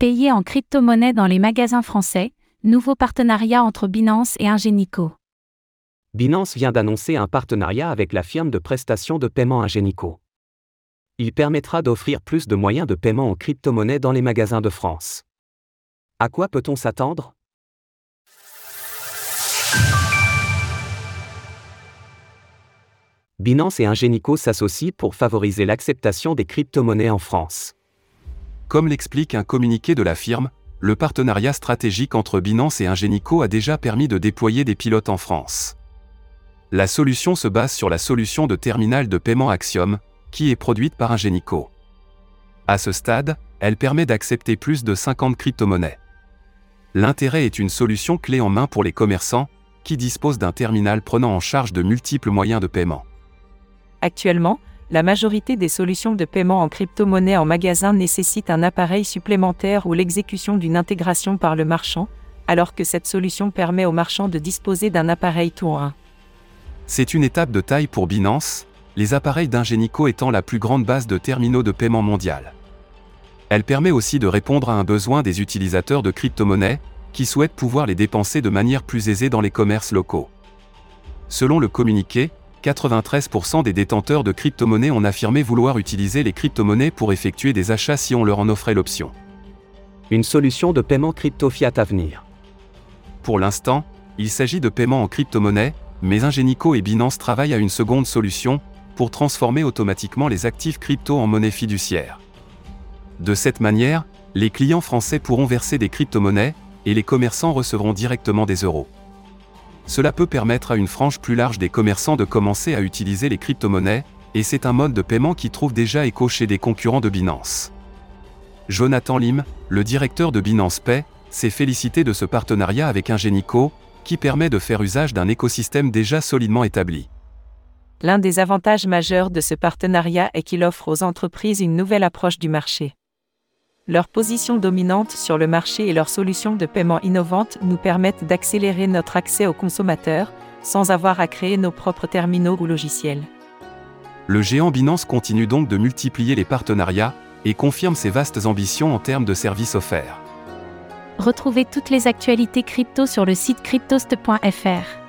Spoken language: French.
Payer en crypto-monnaie dans les magasins français, nouveau partenariat entre Binance et Ingenico. Binance vient d'annoncer un partenariat avec la firme de prestation de paiement Ingenico. Il permettra d'offrir plus de moyens de paiement en crypto-monnaie dans les magasins de France. À quoi peut-on s'attendre? Binance et Ingenico s'associent pour favoriser l'acceptation des crypto-monnaies en France. Comme l'explique un communiqué de la firme, le partenariat stratégique entre Binance et Ingenico a déjà permis de déployer des pilotes en France. La solution se base sur la solution de terminal de paiement Axiom, qui est produite par Ingenico. À ce stade, elle permet d'accepter plus de 50 crypto-monnaies. L'intérêt est une solution clé en main pour les commerçants, qui disposent d'un terminal prenant en charge de multiples moyens de paiement. Actuellement, la majorité des solutions de paiement en crypto-monnaie en magasin nécessitent un appareil supplémentaire ou l'exécution d'une intégration par le marchand, alors que cette solution permet au marchand de disposer d'un appareil tout en un. C'est une étape de taille pour Binance, les appareils d'Ingenico étant la plus grande base de terminaux de paiement mondial. Elle permet aussi de répondre à un besoin des utilisateurs de crypto-monnaies, qui souhaitent pouvoir les dépenser de manière plus aisée dans les commerces locaux. Selon le communiqué, 93% des détenteurs de crypto-monnaies ont affirmé vouloir utiliser les crypto-monnaies pour effectuer des achats si on leur en offrait l'option. Une solution de paiement crypto-fiat à venir. Pour l'instant, il s'agit de paiement en crypto-monnaie, mais Ingenico et Binance travaillent à une seconde solution, pour transformer automatiquement les actifs crypto en monnaie fiduciaire. De cette manière, les clients français pourront verser des crypto-monnaies, et les commerçants recevront directement des euros. Cela peut permettre à une frange plus large des commerçants de commencer à utiliser les crypto-monnaies, et c'est un mode de paiement qui trouve déjà écho chez des concurrents de Binance. Jonathan Lim, le directeur de Binance Pay, s'est félicité de ce partenariat avec Ingenico, qui permet de faire usage d'un écosystème déjà solidement établi. L'un des avantages majeurs de ce partenariat est qu'il offre aux entreprises une nouvelle approche du marché. Leur position dominante sur le marché et leurs solutions de paiement innovantes nous permettent d'accélérer notre accès aux consommateurs, sans avoir à créer nos propres terminaux ou logiciels. Le géant Binance continue donc de multiplier les partenariats, et confirme ses vastes ambitions en termes de services offerts. Retrouvez toutes les actualités crypto sur le site cryptost.fr.